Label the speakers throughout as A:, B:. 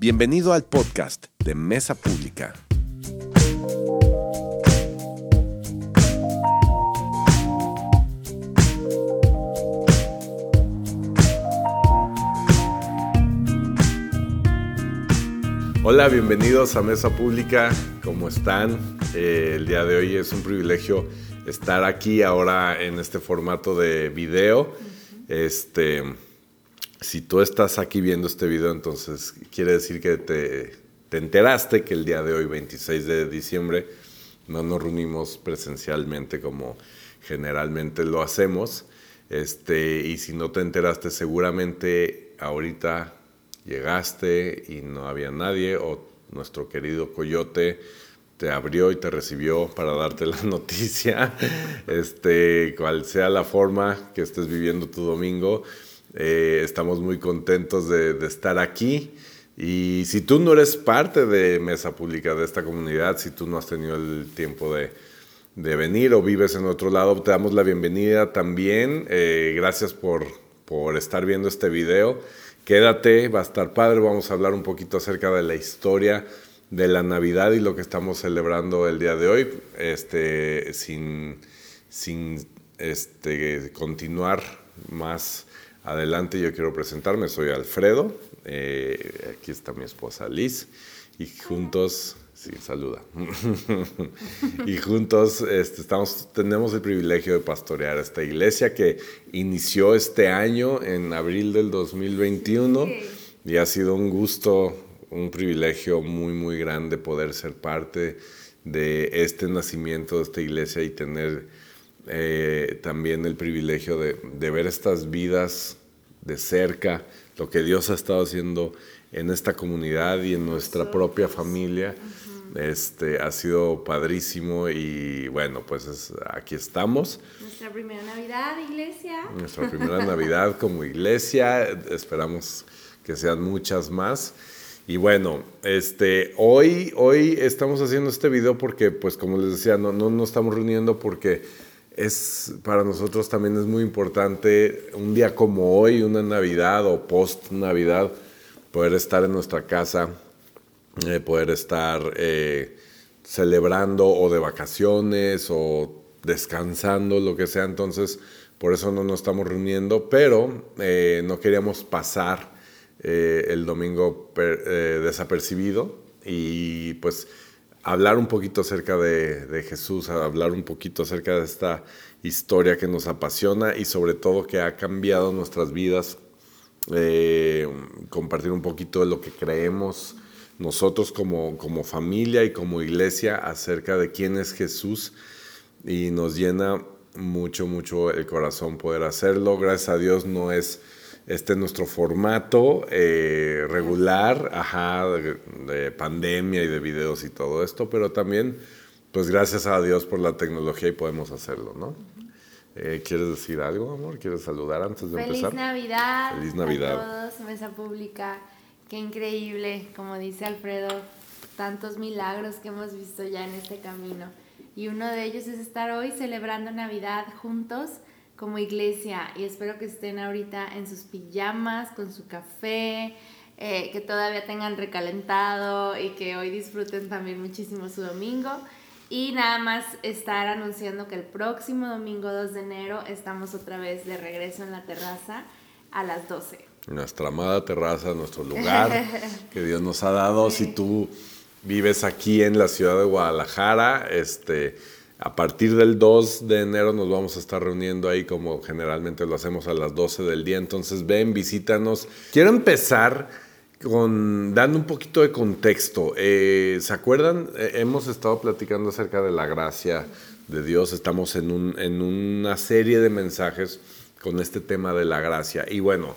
A: Bienvenido al podcast de Mesa Pública. Hola, bienvenidos a Mesa Pública. ¿Cómo están? Eh, el día de hoy es un privilegio estar aquí ahora en este formato de video. Este, si tú estás aquí viendo este video, entonces quiere decir que te, enteraste que el día de hoy, 26 de diciembre, no nos reunimos presencialmente como generalmente lo hacemos. Este, y si no te enteraste, seguramente ahorita llegaste y no había nadie o nuestro querido Coyote te abrió y te recibió para darte la noticia, este, cual sea la forma que estés viviendo tu domingo. Eh, estamos muy contentos de, estar aquí. Y si tú no eres parte de Mesa Pública, de esta comunidad, si tú no has tenido el tiempo de, venir o vives en otro lado, te damos la bienvenida también. Eh, gracias por, por estar viendo este video. Quédate, va a estar padre. Vamos a hablar un poquito acerca de la historia de la Navidad y lo que estamos celebrando el día de hoy, este, sin, sin este, continuar más adelante, yo quiero presentarme, soy Alfredo, eh, aquí está mi esposa Liz, y juntos, sí, saluda, y juntos este, estamos, tenemos el privilegio de pastorear esta iglesia que inició este año, en abril del 2021, y ha sido un gusto, un privilegio muy, muy grande poder ser parte de este nacimiento de esta iglesia y tener eh, también el privilegio de, ver estas vidas de cerca, lo que Dios ha estado haciendo en esta comunidad y en nuestra propia familia. Este, ha sido padrísimo y bueno, pues aquí estamos.
B: Nuestra primera Navidad, iglesia.
A: Nuestra primera Navidad como iglesia, esperamos que sean muchas más. Y bueno, este, hoy, hoy estamos haciendo este video porque, pues como les decía, no, no nos estamos reuniendo porque es para nosotros también es muy importante un día como hoy, una Navidad o post Navidad, poder estar en nuestra casa, eh, poder estar eh, celebrando o de vacaciones o descansando, lo que sea. Entonces, por eso no nos estamos reuniendo, pero eh, no queríamos pasar el domingo desapercibido y pues hablar un poquito acerca de, Jesús, hablar un poquito acerca de esta historia que nos apasiona y sobre todo que ha cambiado nuestras vidas, eh, compartir un poquito de lo que creemos nosotros como, como familia y como iglesia acerca de quién es Jesús y nos llena mucho, mucho el corazón poder hacerlo. Gracias a Dios no es este nuestro formato eh, regular, ajá, de, pandemia y de videos y todo esto, pero también, pues gracias a Dios por la tecnología y podemos hacerlo, ¿no? Eh, ¿Quieres decir algo, amor? ¿Quieres saludar antes de empezar?
B: Feliz Navidad.
A: Feliz Navidad.
B: A todos, Mesa Pública. Qué increíble, como dice Alfredo, tantos milagros que hemos visto ya en este camino. Y uno de ellos es estar hoy celebrando Navidad juntos como iglesia y espero que estén ahorita en sus pijamas, con su café, eh, que todavía tengan recalentado y que hoy disfruten también muchísimo su domingo. Y nada más estar anunciando que el próximo domingo 2 de enero estamos otra vez de regreso en la terraza a las 12.
A: Nuestra amada terraza, nuestro lugar que Dios nos ha dado. Si tú vives aquí en la ciudad de Guadalajara, este a partir del 2 de enero nos vamos a estar reuniendo ahí como generalmente lo hacemos a las 12 del día. Entonces ven, visítanos. Quiero empezar con dando un poquito de contexto. Eh, ¿Se acuerdan? Eh, hemos estado platicando acerca de la gracia de Dios. Estamos en, un, en una serie de mensajes con este tema de la gracia. Y bueno,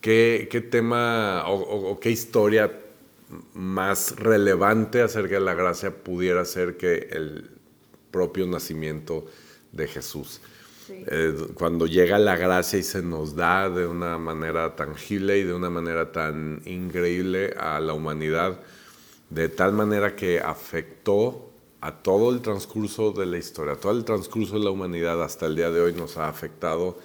A: ¿qué, qué tema o qué historia más relevante acerca de la gracia pudiera ser que el propio nacimiento de Jesús. Eh, cuando llega la gracia y se nos da de una manera tangible y de una manera tan increíble a la humanidad, de tal manera que afectó a todo el transcurso de la historia, todo el transcurso de la humanidad hasta el día de hoy nos ha afectado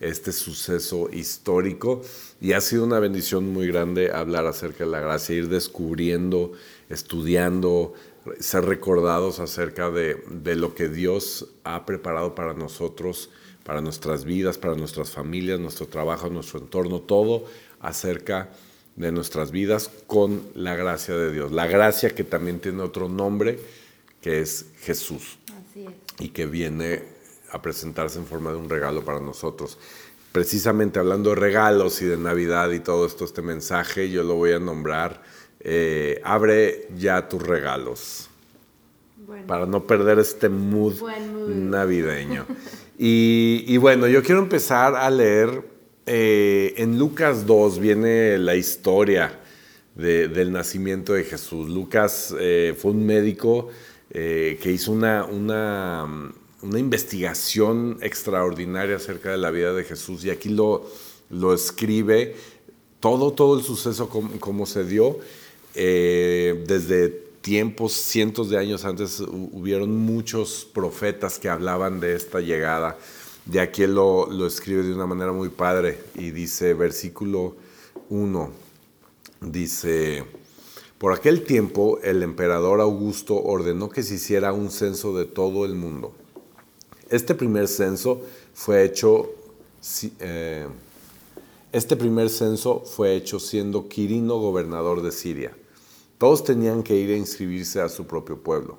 A: este suceso histórico y ha sido una bendición muy grande hablar acerca de la gracia, ir descubriendo, estudiando, ser recordados acerca de, de lo que Dios ha preparado para nosotros, para nuestras vidas, para nuestras familias, nuestro trabajo, nuestro entorno, todo acerca de nuestras vidas con la gracia de Dios. La gracia que también tiene otro nombre, que es Jesús.
B: Así es.
A: Y que viene a presentarse en forma de un regalo para nosotros. Precisamente hablando de regalos y de Navidad y todo esto, este mensaje, yo lo voy a nombrar, eh, abre ya tus regalos.
B: Bueno,
A: Para no perder este mood, navideño. Y, y bueno, yo quiero empezar a leer, eh, en Lucas 2 viene la historia de- del nacimiento de Jesús. Lucas eh, fue un médico que hizo una, una, una investigación extraordinaria acerca de la vida de Jesús y aquí lo, lo escribe todo, todo el suceso como, como se dio. Eh, desde tiempos, cientos de años antes, hu- hubieron muchos profetas que hablaban de esta llegada. De aquí lo, lo escribe de una manera muy padre y dice, versículo 1, dice, por aquel tiempo el emperador Augusto ordenó que se hiciera un censo de todo el mundo. Este primer censo fue hecho, eh, este primer censo fue hecho siendo Quirino gobernador de Siria. Todos tenían que ir a inscribirse a su propio pueblo.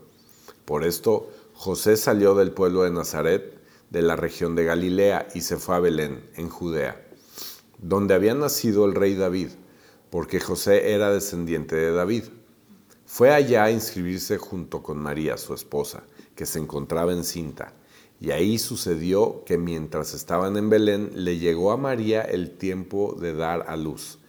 A: Por esto, José salió del pueblo de Nazaret, de la región de Galilea, y se fue a Belén, en Judea, donde había nacido el rey David, porque José era descendiente de David. Fue allá a inscribirse junto con María, su esposa, que se encontraba encinta. Y ahí sucedió que mientras estaban en Belén, le llegó a María el tiempo de dar a luz.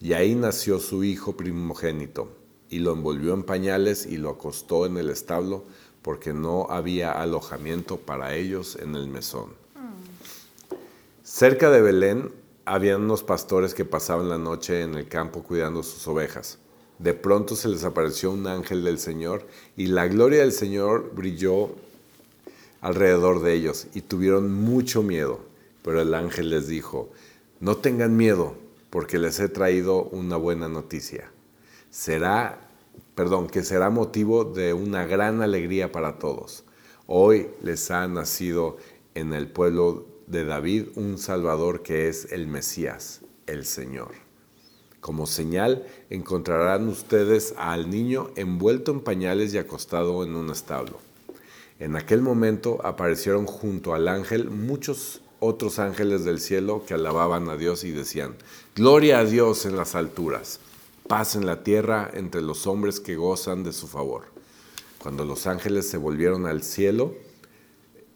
A: Y ahí nació su hijo primogénito, y lo envolvió en pañales y lo acostó en el establo, porque no había alojamiento para ellos en el mesón. Cerca de Belén habían unos pastores que pasaban la noche en el campo cuidando sus ovejas. De pronto se les apareció un ángel del Señor y la gloria del Señor brilló alrededor de ellos y tuvieron mucho miedo. Pero el ángel les dijo, no tengan miedo porque les he traído una buena noticia. Será, perdón, que será motivo de una gran alegría para todos. Hoy les ha nacido en el pueblo de David un Salvador que es el Mesías, el Señor. Como señal encontrarán ustedes al niño envuelto en pañales y acostado en un establo. En aquel momento aparecieron junto al ángel muchos otros ángeles del cielo que alababan a Dios y decían, Gloria a Dios en las alturas, paz en la tierra entre los hombres que gozan de su favor. Cuando los ángeles se volvieron al cielo,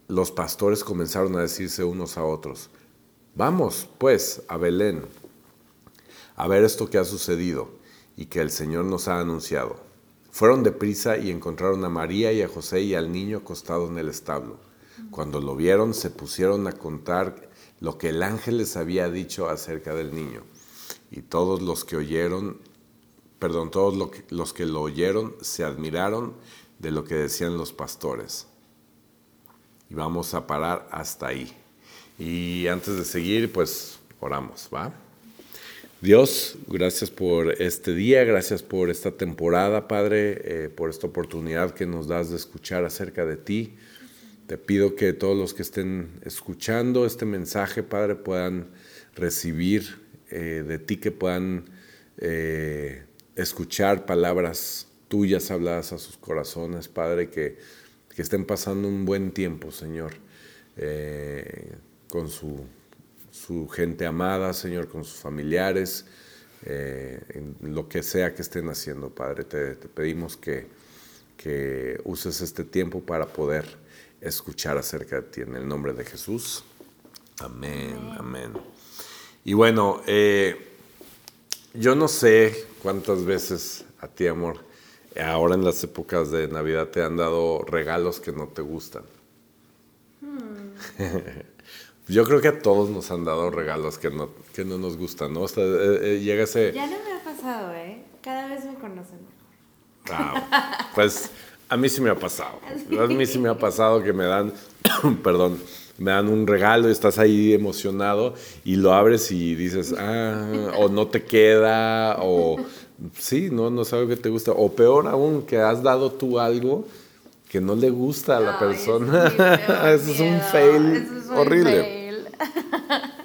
A: los pastores comenzaron a decirse unos a otros, Vamos, pues, a Belén, a ver esto que ha sucedido y que el Señor nos ha anunciado. Fueron deprisa y encontraron a María y a José y al niño acostado en el establo. Cuando lo vieron, se pusieron a contar lo que el ángel les había dicho acerca del niño. Y todos los que oyeron, perdón, todos los que lo oyeron se admiraron de lo que decían los pastores. Y vamos a parar hasta ahí. Y antes de seguir, pues oramos, ¿va? Dios, gracias por este día, gracias por esta temporada, Padre, eh, por esta oportunidad que nos das de escuchar acerca de ti. Te pido que todos los que estén escuchando este mensaje, Padre, puedan recibir eh, de ti, que puedan eh, escuchar palabras tuyas habladas a sus corazones, Padre, que, que estén pasando un buen tiempo, Señor, eh, con su su gente amada, Señor, con sus familiares, eh, en lo que sea que estén haciendo, Padre. Te, pedimos que, que uses este tiempo para poder escuchar acerca de ti. En el nombre de Jesús. Amén, amén. Y bueno, eh, yo no sé cuántas veces a ti, amor, ahora en las épocas de Navidad te han dado regalos que no te gustan. Yo creo que a todos nos han dado regalos que no, que no nos gustan, ¿no? O sea, eh, eh, llega ese...
B: Ya no me ha pasado, ¿eh? Cada vez me conocen mejor.
A: Ah, pues a mí sí me ha pasado. A mí sí me ha pasado que me dan, perdón, me dan un regalo y estás ahí emocionado y lo abres y dices, ah, o no te queda, o sí, no, no sabe que te gusta, o peor aún, que has dado tú algo que no le gusta a la persona. Eso es un fail horrible.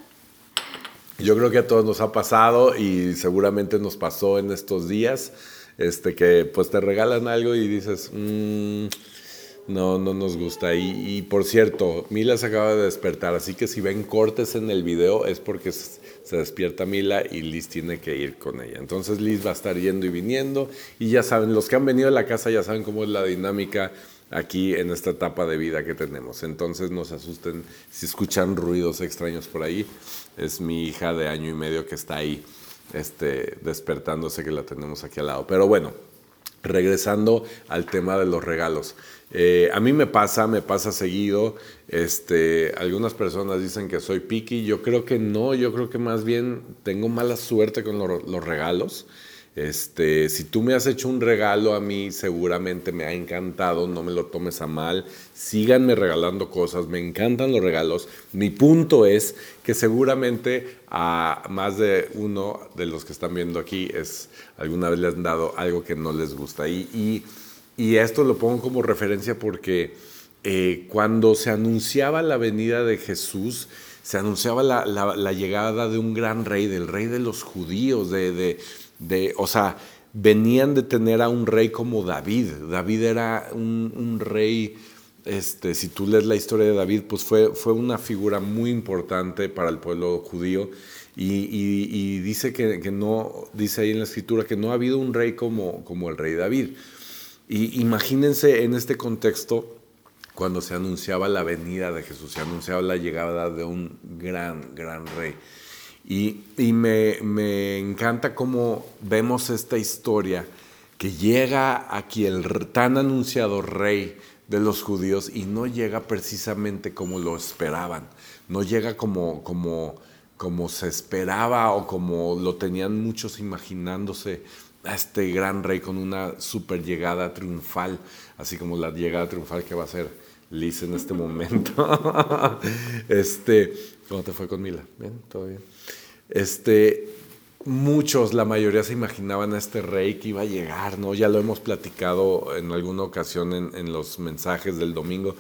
A: Yo creo que a todos nos ha pasado y seguramente nos pasó en estos días, este, que pues te regalan algo y dices, mmm, no, no nos gusta. Y, por cierto, Mila se acaba de despertar, así que si ven cortes en el video es porque se despierta Mila y Liz tiene que ir con ella. Entonces Liz va a estar yendo y viniendo y ya saben, los que han venido a la casa ya saben cómo es la dinámica aquí en esta etapa de vida que tenemos. Entonces no se asusten si escuchan ruidos extraños por ahí. Es mi hija de año y medio que está ahí este, despertándose que la tenemos aquí al lado. Pero bueno, regresando al tema de los regalos. Eh, a mí me pasa, me pasa seguido. Este, algunas personas dicen que soy picky. Yo creo que no, yo creo que más bien tengo mala suerte con los regalos. Este, si tú me has hecho un regalo a mí, seguramente me ha encantado, no me lo tomes a mal. Síganme regalando cosas, me encantan los regalos. Mi punto es que seguramente a más de uno de los que están viendo aquí es alguna vez les han dado algo que no les gusta. Y, y, esto lo pongo como referencia porque eh, cuando se anunciaba la venida de Jesús, se anunciaba la, la, llegada de un gran rey, del rey de los judíos, de, de de, o sea, venían de tener a un rey como David. David era un, rey, este, si tú lees la historia de David, pues fue, fue una figura muy importante para el pueblo judío. Y, dice que, no, dice ahí en la escritura que no ha habido un rey como, como el rey David. Y imagínense en este contexto cuando se anunciaba la venida de Jesús, se anunciaba la llegada de un gran, gran rey. Y, me, encanta cómo vemos esta historia que llega aquí el tan anunciado rey de los judíos y no llega precisamente como lo esperaban, no llega como, como, como se esperaba o como lo tenían muchos imaginándose a este gran rey con una super llegada triunfal, así como la llegada triunfal que va a ser Liz en este momento. este, ¿Cómo te fue con Mila? ¿Bien? ¿Todo bien? Este, muchos, la mayoría se imaginaban a este rey que iba a llegar, ¿no? Ya lo hemos platicado en alguna ocasión en, los mensajes del domingo.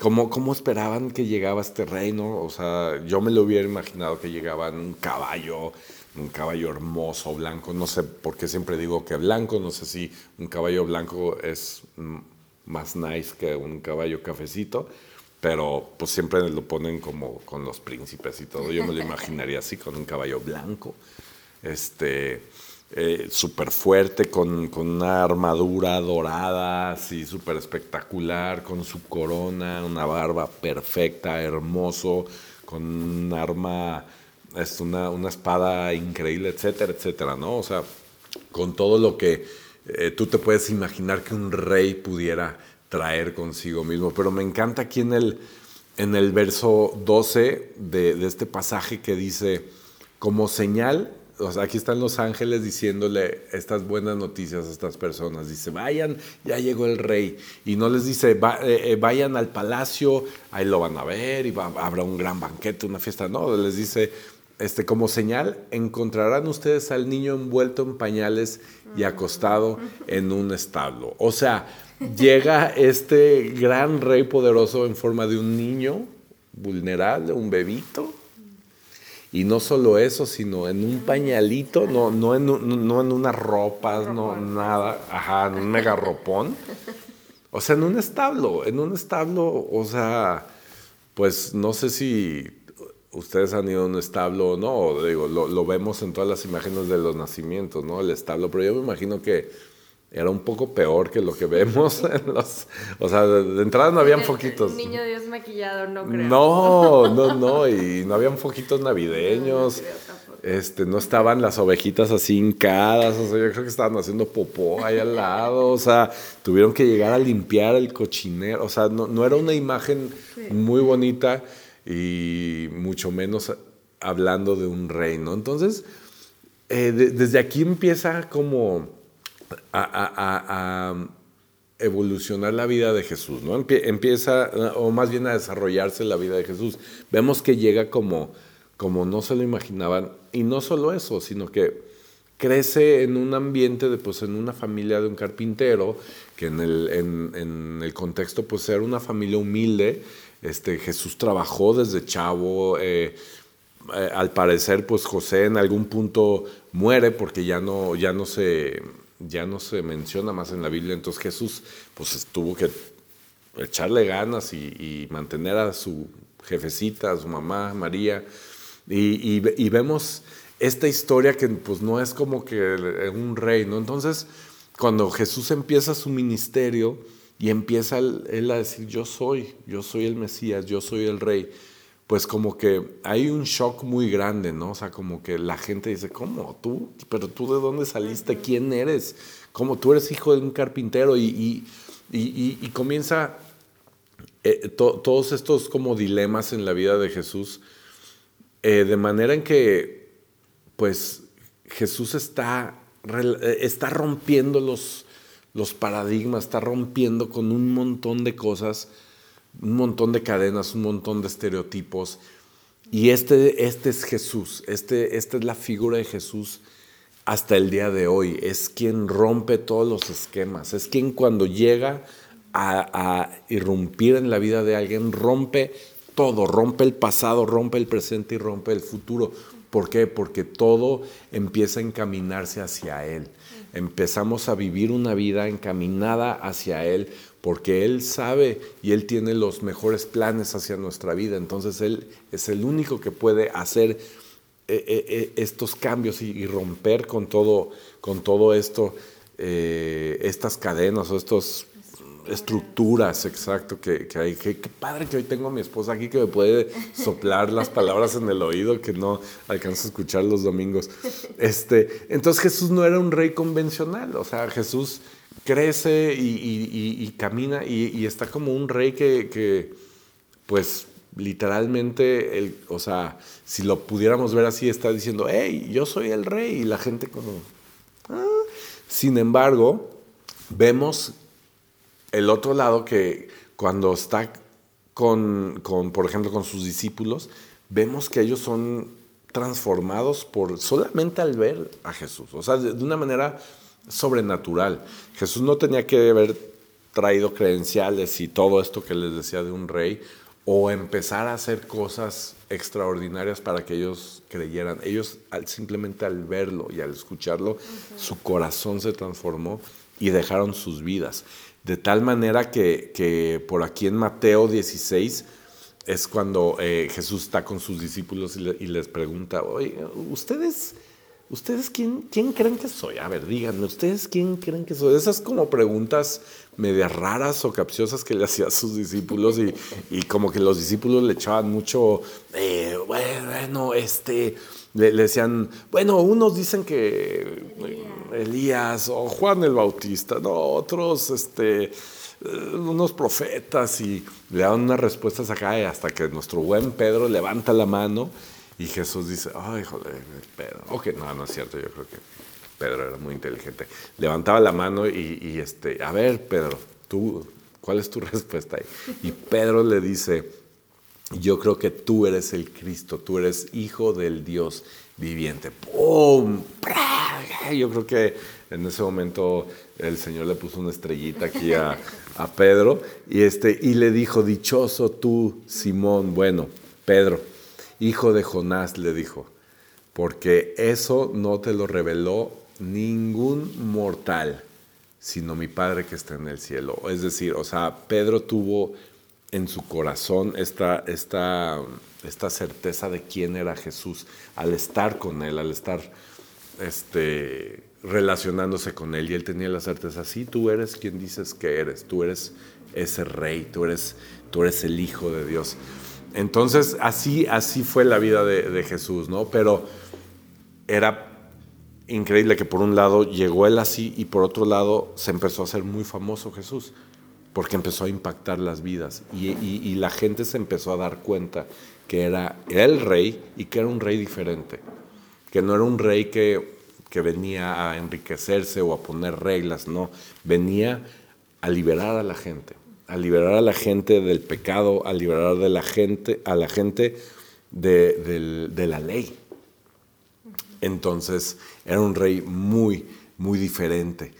A: ¿Cómo, ¿Cómo, esperaban que llegaba este rey, no? O sea, yo me lo hubiera imaginado que llegaba en un caballo, un caballo hermoso, blanco. No sé por qué siempre digo que blanco, no sé si un caballo blanco es más nice que un caballo cafecito pero pues siempre lo ponen como con los príncipes y todo. Yo me lo imaginaría así, con un caballo blanco, este, eh, súper fuerte, con, con, una armadura dorada, así súper espectacular, con su corona, una barba perfecta, hermoso, con un arma, es una, una espada increíble, etcétera, etcétera, ¿no? O sea, con todo lo que eh, tú te puedes imaginar que un rey pudiera traer consigo mismo. Pero me encanta aquí en el, en el verso 12 de, este pasaje que dice, como señal, o sea, aquí están los ángeles diciéndole estas buenas noticias a estas personas. Dice, vayan, ya llegó el rey. Y no les dice, eh, eh, vayan al palacio, ahí lo van a ver y habrá un gran banquete, una fiesta. No, les dice, este, como señal, encontrarán ustedes al niño envuelto en pañales y acostado en un establo. O sea, llega este gran rey poderoso en forma de un niño vulnerable, un bebito. Y no solo eso, sino en un pañalito, no, no, en, no en unas ropas, no nada, ajá, en un mega ropón. O sea, en un establo, en un establo, o sea, pues no sé si ustedes han ido a un establo no, digo, lo, lo, vemos en todas las imágenes de los nacimientos, ¿no? El establo, pero yo me imagino que era un poco peor que lo que vemos en los... O sea, de, entrada no habían foquitos.
B: Niño Dios maquillado, no creo.
A: No, no, no, y no habían foquitos navideños. este, no estaban las ovejitas así hincadas, o sea, yo creo que estaban haciendo popó ahí al lado, o sea, tuvieron que llegar a limpiar el cochinero, o sea, no, no era una imagen muy bonita y mucho menos hablando de un reino. Entonces, eh, desde aquí empieza como a, evolucionar la vida de Jesús, ¿no? Empieza, o más bien a desarrollarse la vida de Jesús. Vemos que llega como, como no se lo imaginaban, y no solo eso, sino que crece en un ambiente de, pues, en una familia de un carpintero, que en el, en, el contexto, pues, era una familia humilde. Este, Jesús trabajó desde chavo, eh, eh, al parecer, pues, José en algún punto muere porque ya no, ya no se ya no se menciona más en la Biblia, entonces Jesús pues tuvo que echarle ganas y, mantener a su jefecita, a su mamá, María, y, vemos esta historia que pues no es como que un rey, ¿no? Entonces, cuando Jesús empieza su ministerio y empieza él a decir, yo soy, yo soy el Mesías, yo soy el rey, pues como que hay un shock muy grande, ¿no? O sea, como que la gente dice, ¿cómo? ¿Tú? ¿Pero tú de dónde saliste? ¿Quién eres? ¿Cómo tú eres hijo de un carpintero? Y, y, comienza eh, todos estos como dilemas en la vida de Jesús, eh, de manera en que, pues, Jesús está, eh, está rompiendo los, los paradigmas, está rompiendo con un montón de cosas un montón de cadenas, un montón de estereotipos. Y este, este es Jesús, este, esta es la figura de Jesús hasta el día de hoy. Es quien rompe todos los esquemas, es quien cuando llega a, a irrumpir en la vida de alguien rompe todo, rompe el pasado, rompe el presente y rompe el futuro. ¿Por qué? Porque todo empieza a encaminarse hacia Él. Empezamos a vivir una vida encaminada hacia Él porque Él sabe y Él tiene los mejores planes hacia nuestra vida. Entonces Él es el único que puede hacer eh, eh, eh, estos cambios y, romper con todo, con todo esto, estas cadenas o estas estructuras, exacto, que, hay. Qué, padre que hoy tengo a mi esposa aquí que me puede soplar las palabras en el oído que no alcanzo a escuchar los domingos. Este, entonces Jesús no era un rey convencional, o sea, Jesús crece y, camina y, está como un rey que, pues literalmente, el, o sea, si lo pudiéramos ver así, está diciendo, hey, yo soy el rey y la gente como... Ah". Sin embargo, vemos el otro lado que cuando está con, con, por ejemplo, con sus discípulos, vemos que ellos son transformados por solamente al ver a Jesús, o sea, de una manera sobrenatural. Jesús no tenía que haber traído credenciales y todo esto que les decía de un rey, o empezar a hacer cosas extraordinarias para que ellos creyeran. Ellos simplemente al verlo y al escucharlo, su corazón se transformó y dejaron sus vidas. De tal manera que, por aquí en Mateo 16 es cuando eh, Jesús está con sus discípulos y, y les pregunta, oye, ¿ustedes ¿Ustedes quién, quién creen que soy? A ver, díganme, ¿ustedes quién creen que soy? Esas como preguntas medias raras o capciosas que le hacía a sus discípulos y, como que los discípulos le echaban mucho, eh, bueno, este, le, decían, bueno, unos dicen que Elías o Juan el Bautista, no, otros, este, eh, unos profetas y le dan unas respuestas acá hasta que nuestro buen Pedro levanta la mano y Jesús dice, ay, joder, Pedro. Ok, no, no es cierto, yo creo que Pedro era muy inteligente. Levantaba la mano y, este, a ver, Pedro, tú, ¿cuál es tu respuesta ahí? Y Pedro le dice, yo creo que tú eres el Cristo, tú eres hijo del Dios viviente. ¡Pum! Yo creo que en ese momento el Señor le puso una estrellita aquí a, a Pedro y, este, y le dijo, dichoso tú, Simón, bueno, Pedro Hijo de Jonás, le dijo, porque eso no te lo reveló ningún mortal, sino mi Padre que está en el cielo. Es decir, o sea, Pedro tuvo en su corazón esta, esta, esta certeza de quién era Jesús al estar con él, al estar este, relacionándose con él. Y él tenía la certeza, sí, tú eres quien dices que eres, tú eres ese rey, tú eres, tú eres el Hijo de Dios. Entonces, así, así fue la vida de, Jesús, ¿no? Pero era increíble que por un lado llegó él así y por otro lado se empezó a hacer muy famoso Jesús, porque empezó a impactar las vidas y, la gente se empezó a dar cuenta que era el rey y que era un rey diferente, que no era un rey que, que venía a enriquecerse o a poner reglas, no, venía a liberar a la gente, a liberar a la gente del pecado, a liberar de la gente, a la gente de, la ley. Entonces era un rey muy, muy diferente.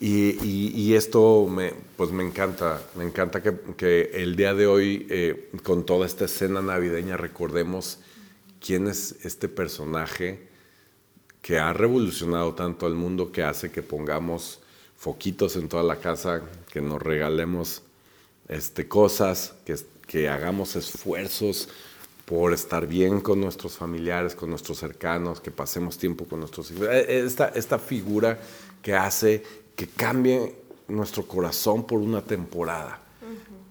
A: Y, esto me, pues me encanta, me encanta que, el día de hoy, eh, con toda esta escena navideña, recordemos quién es este personaje que ha revolucionado tanto al mundo que hace que pongamos foquitos en toda la casa, que nos regalemos este, cosas, que, que hagamos esfuerzos por estar bien con nuestros familiares, con nuestros cercanos, que pasemos tiempo con nuestros hijos. Eh, esta, esta figura que hace que cambie nuestro corazón por una temporada.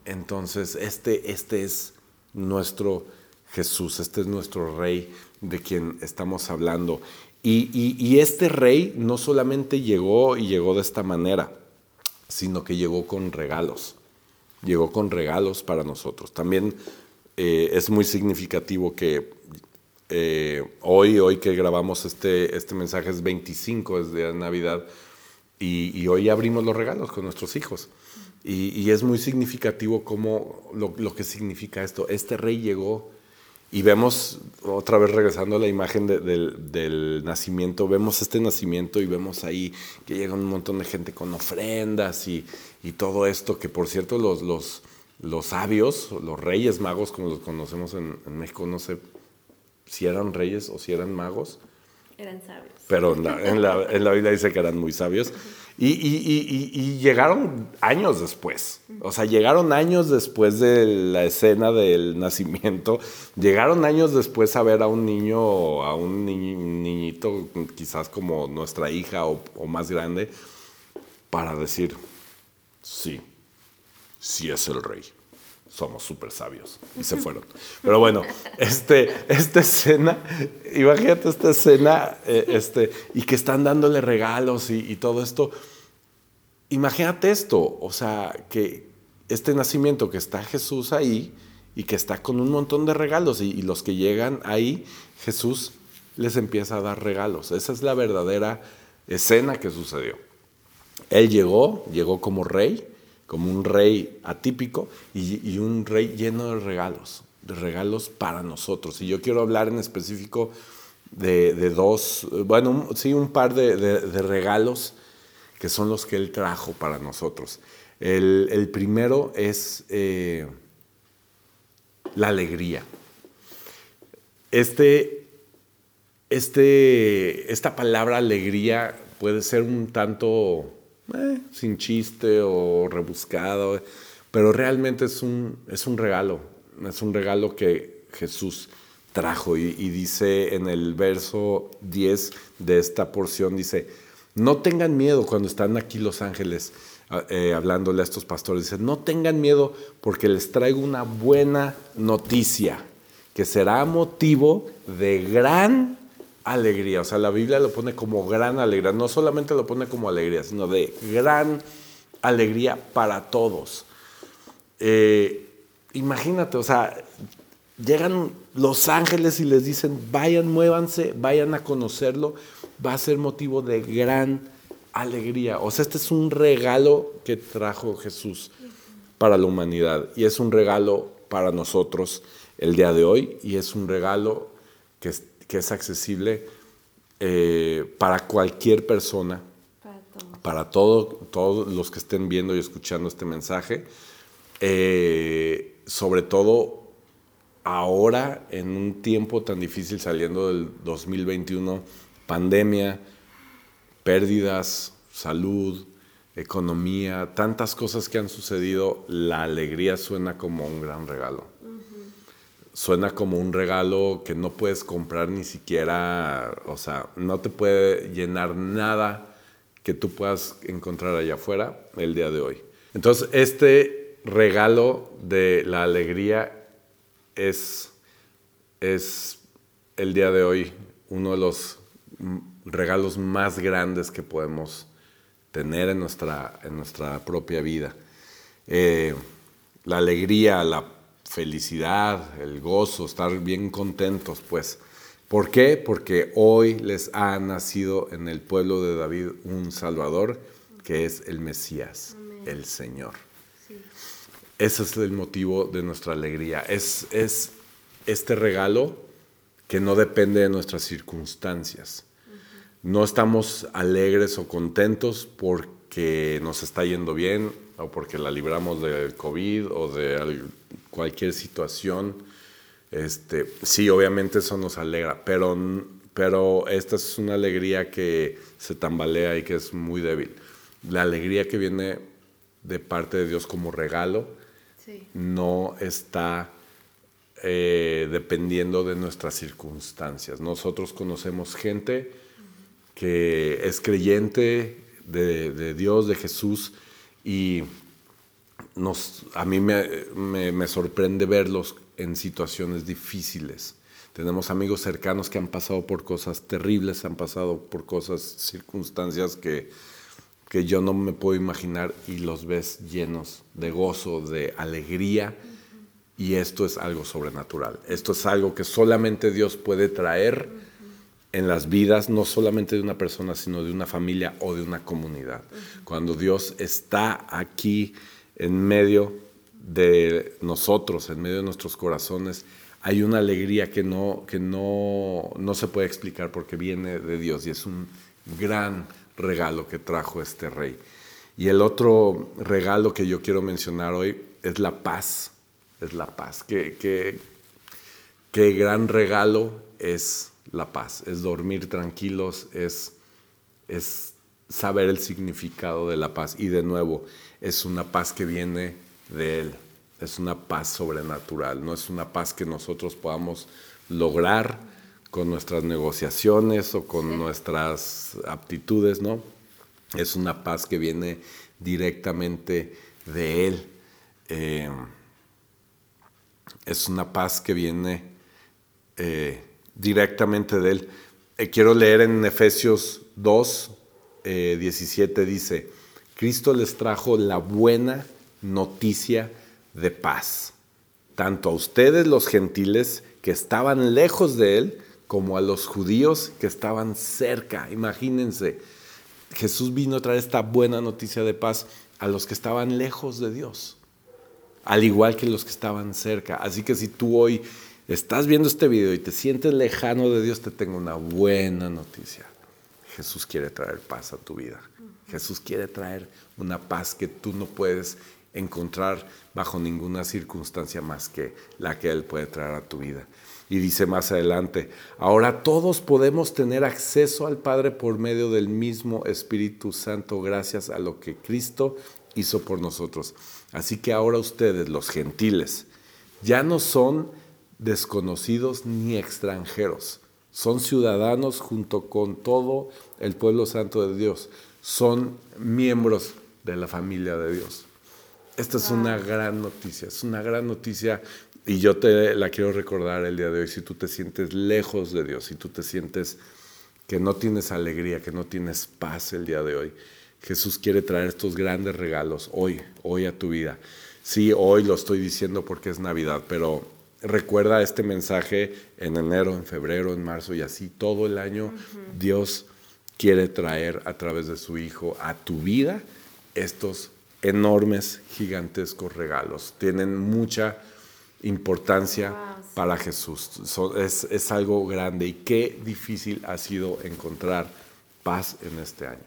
A: Entonces, este, este es nuestro Jesús, este es nuestro rey de quien estamos hablando. Y, este rey no solamente llegó y llegó de esta manera, sino que llegó con regalos. Llegó con regalos para nosotros. También eh, es muy significativo que eh, hoy, hoy que grabamos este, este mensaje es 25, es de Navidad, y, hoy abrimos los regalos con nuestros hijos. Y, es muy significativo cómo lo, lo, que significa esto. Este rey llegó y vemos, otra vez regresando a la imagen del, nacimiento, vemos este nacimiento y vemos ahí que llega un montón de gente con ofrendas y, todo esto, que por cierto los, los, los, sabios, los reyes magos, como los conocemos en, México, no sé si eran reyes o si eran magos.
B: Eran sabios.
A: Pero en la, en la, en la Biblia dice que eran muy sabios. Y, llegaron años después, o sea, llegaron años después de la escena del nacimiento, llegaron años después a ver a un niño, a un niñito quizás como nuestra hija o, o más grande, para decir, sí, sí es el rey somos súper sabios. Y se fueron. Pero bueno, este, esta escena, imagínate esta escena, eh, este, y que están dándole regalos y, todo esto. Imagínate esto, o sea, que este nacimiento que está Jesús ahí y que está con un montón de regalos y, y los que llegan ahí, Jesús les empieza a dar regalos. Esa es la verdadera escena que sucedió. Él llegó, llegó como rey, como un rey atípico y, un rey lleno de regalos, de regalos para nosotros. Y yo quiero hablar en específico de, dos, bueno, sí, un par de, regalos que son los que él trajo para nosotros. El, primero es eh, la alegría. Este, este, esta palabra alegría puede ser un tanto eh, sin chiste o rebuscado, pero realmente es un, es un regalo, es un regalo que Jesús trajo y, dice en el verso 10 de esta porción, dice, no tengan miedo cuando están aquí los ángeles ah, eh, hablándole a estos pastores, dice, no tengan miedo porque les traigo una buena noticia que será motivo de gran alegría. O sea, la Biblia lo pone como gran alegría. No solamente lo pone como alegría, sino de gran alegría para todos. Eh, imagínate, o sea, llegan los ángeles y les dicen, vayan, muévanse, vayan a conocerlo. Va a ser motivo de gran alegría. O sea, este es un regalo que trajo Jesús para la humanidad. Y es un regalo para nosotros el día de hoy. Y es un regalo que que es accesible eh, para cualquier persona, para, todos. los que estén viendo y escuchando este mensaje, eh, sobre todo ahora en un tiempo tan difícil saliendo del 2021, pandemia, pérdidas, salud, economía, tantas cosas que han sucedido, la alegría suena como un gran regalo suena como un regalo que no puedes comprar ni siquiera, o sea, no te puede llenar nada que tú puedas encontrar allá afuera el día de hoy. Entonces, este regalo de la alegría es, es el día de hoy uno de los regalos más grandes que podemos tener en nuestra, en nuestra propia vida. Eh, la alegría, la felicidad, el gozo, estar bien contentos, pues. ¿Por qué? Porque hoy les ha nacido en el pueblo de David un Salvador, que es el Mesías. el Señor. Ese es el motivo de nuestra alegría. Es, es este regalo que no depende de nuestras circunstancias. No estamos alegres o contentos porque nos está yendo bien o porque la libramos del COVID o de cualquier situación. Este, sí, obviamente eso nos alegra, pero, pero esta es una alegría que se tambalea y que es muy débil. La alegría que viene de parte de Dios como regalo no está eh, dependiendo de nuestras circunstancias. Nosotros conocemos gente que es creyente de, Dios, de Jesús, y nos, a mí me, sorprende verlos en situaciones difíciles. Tenemos amigos cercanos que han pasado por cosas terribles, han pasado por cosas, circunstancias que que yo no me puedo imaginar y los ves llenos de gozo, de alegría. Y esto es algo sobrenatural. Esto es algo que solamente Dios puede traer en las vidas, no solamente de una persona, sino de una familia o de una comunidad. Cuando Dios está aquí en medio de nosotros, en medio de nuestros corazones, hay una alegría que no, que no, no se puede explicar porque viene de Dios y es un gran regalo que trajo este rey. Y el otro regalo que yo quiero mencionar hoy es la paz. Es la paz. Qué, qué, gran regalo es la paz. Es dormir tranquilos, es, es saber el significado de la paz. Y de nuevo, es una paz que viene de Él. Es una paz sobrenatural. No es una paz que nosotros podamos lograr con nuestras negociaciones o con nuestras aptitudes, ¿no? Es una paz que viene directamente de Él. Eh, es una paz que viene eh, directamente de Él. Eh, quiero leer en Efesios 2, 17, dice, Cristo les trajo la buena noticia de paz, tanto a ustedes los gentiles que estaban lejos de Él, como a los judíos que estaban cerca. Imagínense, Jesús vino a traer esta buena noticia de paz a los que estaban lejos de Dios, al igual que los que estaban cerca. Así que si tú hoy estás viendo este video y te sientes lejano de Dios, te tengo una buena noticia. Jesús quiere traer paz a tu vida. Jesús quiere traer una paz que tú no puedes encontrar bajo ninguna circunstancia más que la que Él puede traer a tu vida. Y dice más adelante, ahora todos podemos tener acceso al Padre por medio del mismo Espíritu Santo gracias a lo que Cristo hizo por nosotros. Así que ahora ustedes, los gentiles, ya no son desconocidos ni extranjeros, son ciudadanos junto con todo el pueblo santo de Dios, son miembros de la familia de Dios. Esta es una gran noticia, es una gran noticia y yo te la quiero recordar el día de hoy, si tú te sientes lejos de Dios, si tú te sientes que no tienes alegría, que no tienes paz el día de hoy, Jesús quiere traer estos grandes regalos hoy, hoy a tu vida. Sí, hoy lo estoy diciendo porque es Navidad, pero recuerda este mensaje en enero, en febrero, en marzo y así todo el año. Dios quiere traer a través de su Hijo a tu vida estos enormes, gigantescos regalos. Tienen mucha importancia para Jesús. es, algo grande y qué difícil ha sido encontrar paz en este año.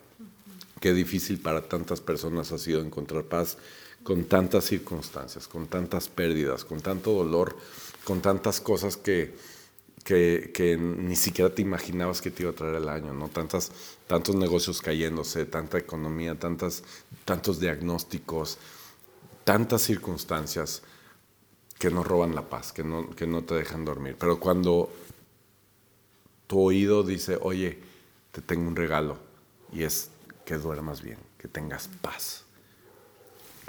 A: Qué difícil para tantas personas ha sido encontrar paz con tantas circunstancias, con tantas pérdidas, con tanto dolor, con tantas cosas que, que, ni siquiera te imaginabas que te iba a traer el año, ¿no? Tantas, tantos negocios cayéndose, tanta economía, tantas, tantos diagnósticos, tantas circunstancias que nos roban la paz, que no, que no te dejan dormir. Pero cuando tu oído dice, oye, te tengo un regalo, y es que duermas bien, que tengas paz,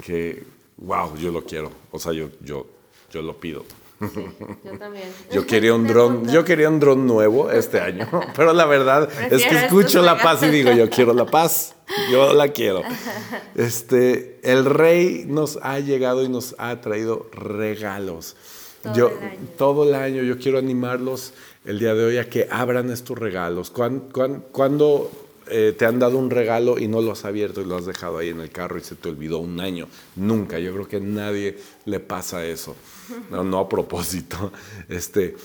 A: que, wow, yo lo quiero, o sea, yo, yo, yo lo pido.
B: yo también.
A: Yo quería un dron, yo quería un dron nuevo este año, pero la verdad es que escucho la paz y digo, yo quiero la paz. Yo la quiero. Este, el rey nos ha llegado y nos ha traído regalos. Todo yo, el año. todo el año, yo quiero animarlos el día de hoy a que abran estos regalos. Cuando, eh, te han dado un regalo y no lo has abierto y lo has dejado ahí en el carro y se te olvidó un año. Nunca, yo creo que a nadie le pasa eso. No, no a propósito. Este,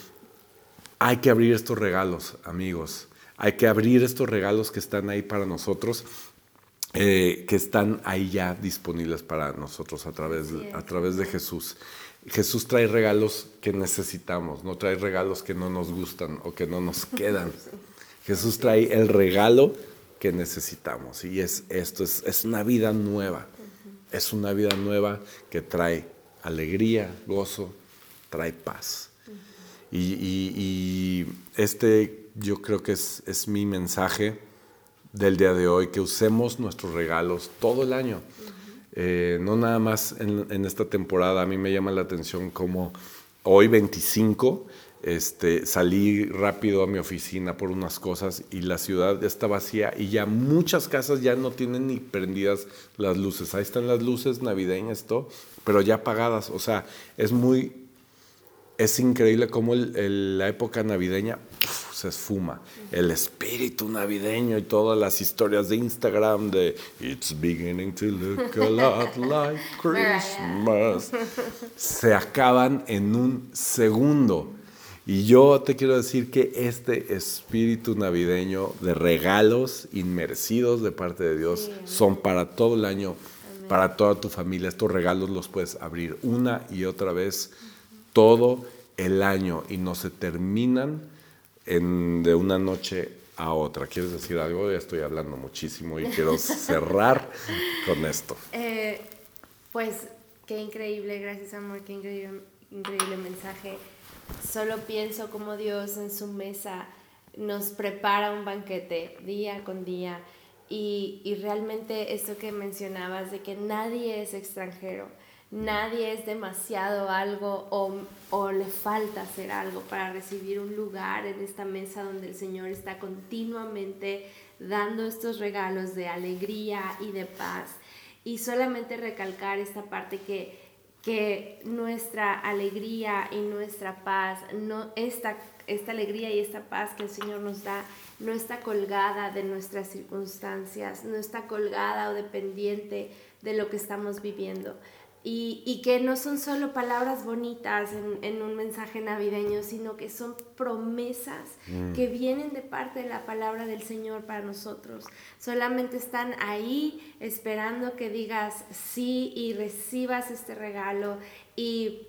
A: hay que abrir estos regalos, amigos. Hay que abrir estos regalos que están ahí para nosotros, eh, que están ahí ya disponibles para nosotros a través, a través de Jesús. Jesús trae regalos que necesitamos, no trae regalos que no nos gustan o que no nos quedan. Jesús trae el regalo que necesitamos y es esto, es, una vida nueva. Es una vida nueva que trae alegría, gozo, trae paz. Y, este yo creo que es, es, mi mensaje del día de hoy, que usemos nuestros regalos todo el año. Eh, no nada más en, en, esta temporada, a mí me llama la atención como hoy 25 este, salí rápido a mi oficina por unas cosas y la ciudad está vacía y ya muchas casas ya no tienen ni prendidas las luces. Ahí están las luces navideñas, todo, pero ya apagadas. O sea, es muy, es increíble cómo la época navideña se esfuma. El espíritu navideño y todas las historias de Instagram de It's beginning to look a lot like Christmas se acaban en un segundo. Y yo te quiero decir que este espíritu navideño de regalos inmerecidos de parte de Dios son para todo el año, para toda tu familia. Estos regalos los puedes abrir una y otra vez todo el año y no se terminan en, de una noche a otra. ¿Quieres decir algo? Ya estoy hablando muchísimo y quiero cerrar con esto.
B: Eh, pues qué increíble, gracias amor, qué increíble, increíble mensaje solo pienso como Dios en su mesa nos prepara un banquete día con día y, y, realmente esto que mencionabas de que nadie es extranjero, nadie es demasiado algo o, o le falta hacer algo para recibir un lugar en esta mesa donde el Señor está continuamente dando estos regalos de alegría y de paz. Y solamente recalcar esta parte que que nuestra alegría y nuestra paz, no, esta, esta alegría y esta paz que el Señor nos da, no está colgada de nuestras circunstancias, no está colgada o dependiente de lo que estamos viviendo, y, que no son solo palabras bonitas en, un mensaje navideño, sino que son promesas mm. que vienen de parte de la palabra del Señor para nosotros. Solamente están ahí esperando que digas sí y recibas este regalo y,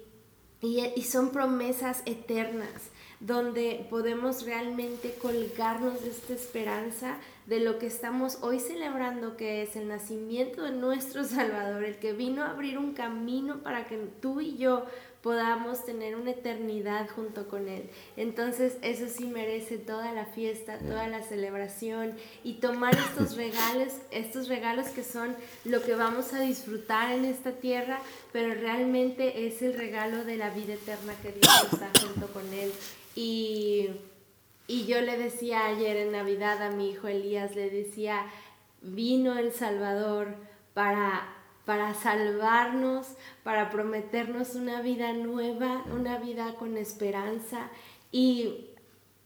B: y son promesas eternas donde podemos realmente colgarnos de esta esperanza de lo que estamos hoy celebrando, que es el nacimiento de nuestro Salvador, el que vino a abrir un camino para que tú y yo podamos tener una eternidad junto con Él. Entonces eso sí merece toda la fiesta, toda la celebración y tomar estos regalos, estos regalos que son lo que vamos a disfrutar en esta tierra, pero realmente es el regalo de la vida eterna que Dios está junto con Él. Y, yo le decía ayer en Navidad a mi hijo Elías, le decía, vino el Salvador para, para salvarnos, para prometernos una vida nueva, una vida con esperanza. Y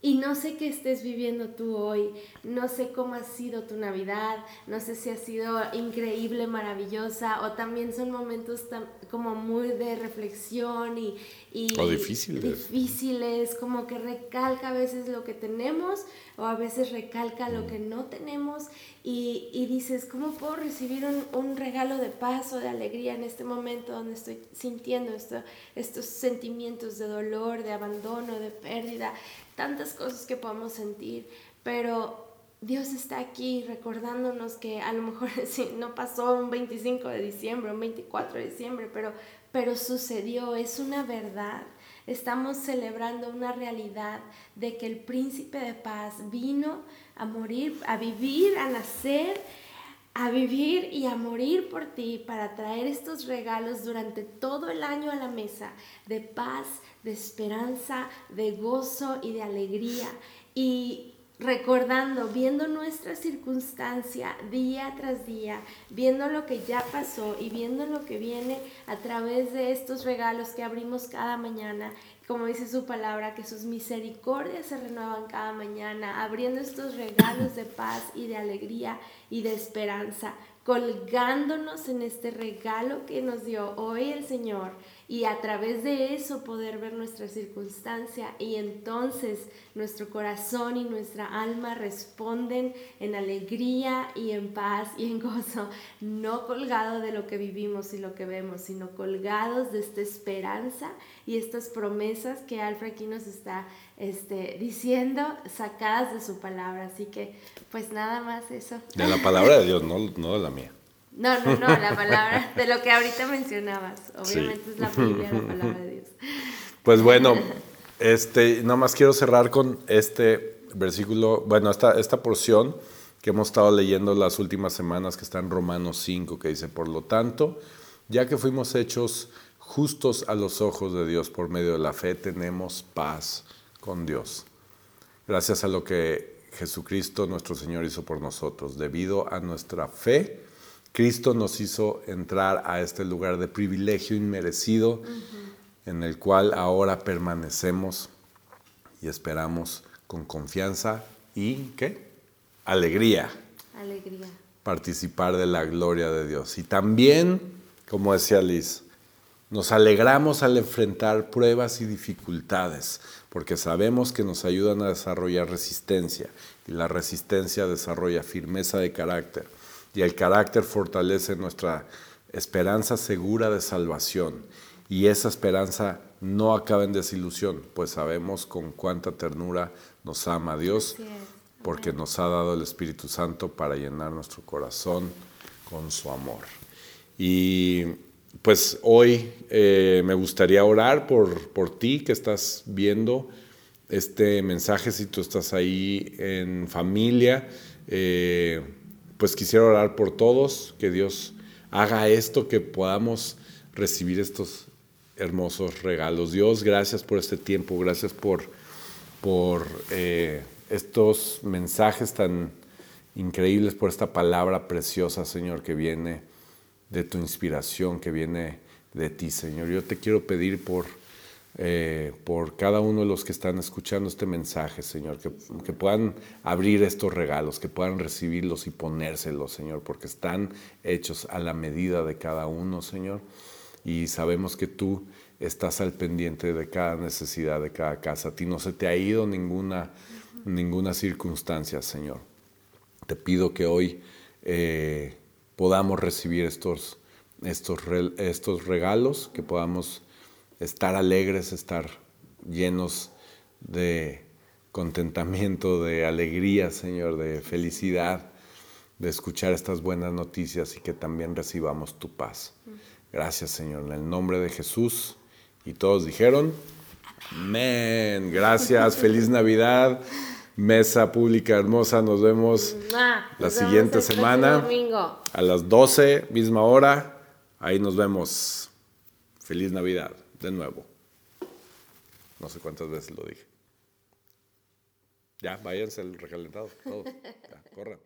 B: y no sé qué estés viviendo tú hoy, no sé cómo ha sido tu Navidad, no sé si ha sido increíble, maravillosa, o también son momentos como muy de reflexión y,
A: difíciles.
B: difíciles, como que recalca a veces lo que tenemos o a veces recalca lo mm. que no tenemos y, y dices, ¿cómo puedo recibir un, un, regalo de paz o de alegría en este momento donde estoy sintiendo esto, estos sentimientos de dolor, de abandono, de pérdida? Tantas cosas que podemos sentir, pero Dios está aquí recordándonos que a lo mejor no pasó un 25 de diciembre, un 24 de diciembre, pero, pero sucedió, es una verdad. Estamos celebrando una realidad de que el príncipe de paz vino a morir, a vivir, a nacer, a vivir y a morir por ti para traer estos regalos durante todo el año a la mesa de paz, de esperanza, de gozo y de alegría. Y, recordando, viendo nuestra circunstancia día tras día, viendo lo que ya pasó y viendo lo que viene a través de estos regalos que abrimos cada mañana, como dice su palabra, que sus misericordias se renuevan cada mañana, abriendo estos regalos de paz y de alegría y de esperanza, colgándonos en este regalo que nos dio hoy el Señor y a través de eso poder ver nuestra circunstancia y entonces nuestro corazón y nuestra alma responden en alegría y en paz y en gozo, no colgado de lo que vivimos y lo que vemos, sino colgados de esta esperanza y estas promesas que Alfred aquí nos está este, diciendo, sacadas de su palabra. Así que, pues nada más eso.
A: De la palabra de Dios, no, no de la mía.
B: No, no, no, la palabra de lo que ahorita mencionabas. Obviamente es la Biblia, la palabra de Dios.
A: Pues bueno, este, nada más quiero cerrar con este versículo, bueno, esta, esta porción que hemos estado leyendo las últimas semanas, que está en Romanos 5, que dice, por lo tanto, ya que fuimos hechos justos a los ojos de Dios por medio de la fe, tenemos paz con Dios. Gracias a lo que Jesucristo nuestro Señor hizo por nosotros, debido a nuestra fe Cristo nos hizo entrar a este lugar de privilegio inmerecido en el cual ahora permanecemos y esperamos con confianza y ¿qué? Alegría.
B: Alegría.
A: Participar de la gloria de Dios. Y también, como decía Liz, nos alegramos al enfrentar pruebas y dificultades, porque sabemos que nos ayudan a desarrollar resistencia y la resistencia desarrolla firmeza de carácter y el carácter fortalece nuestra esperanza segura de salvación. Y esa esperanza no acaba en desilusión, pues sabemos con cuánta ternura nos ama Dios, porque nos ha dado el Espíritu Santo para llenar nuestro corazón con su amor. Y pues hoy eh, me gustaría orar por, por ti que estás viendo este mensaje, si tú estás ahí en familia. Eh, pues quisiera orar por todos, que Dios haga esto, que podamos recibir estos hermosos regalos. Dios, gracias por este tiempo, gracias por, por eh, estos mensajes tan increíbles, por esta palabra preciosa, Señor, que viene de tu inspiración, que viene de ti, Señor. Yo te quiero pedir por eh, por cada uno de los que están escuchando este mensaje, Señor, que, puedan abrir estos regalos, que puedan recibirlos y ponérselos, Señor, porque están hechos a la medida de cada uno, Señor. Y sabemos que tú estás al pendiente de cada necesidad de cada casa. A ti no se te ha ido ninguna, ninguna circunstancia, Señor. Te pido que hoy eh, podamos recibir estos, estos, estos regalos, que podamos estar alegres, estar llenos de contentamiento, de alegría, Señor, de felicidad, de escuchar estas buenas noticias y que también recibamos tu paz. Gracias, Señor, en el nombre de Jesús. Y todos dijeron, amén. Gracias, feliz Navidad. Mesa pública hermosa, nos vemos la siguiente semana a las 12, misma hora. Ahí nos vemos. Feliz Navidad de nuevo. No sé cuántas veces lo dije. Ya, váyanse el recalentado, todo. Ya, corran.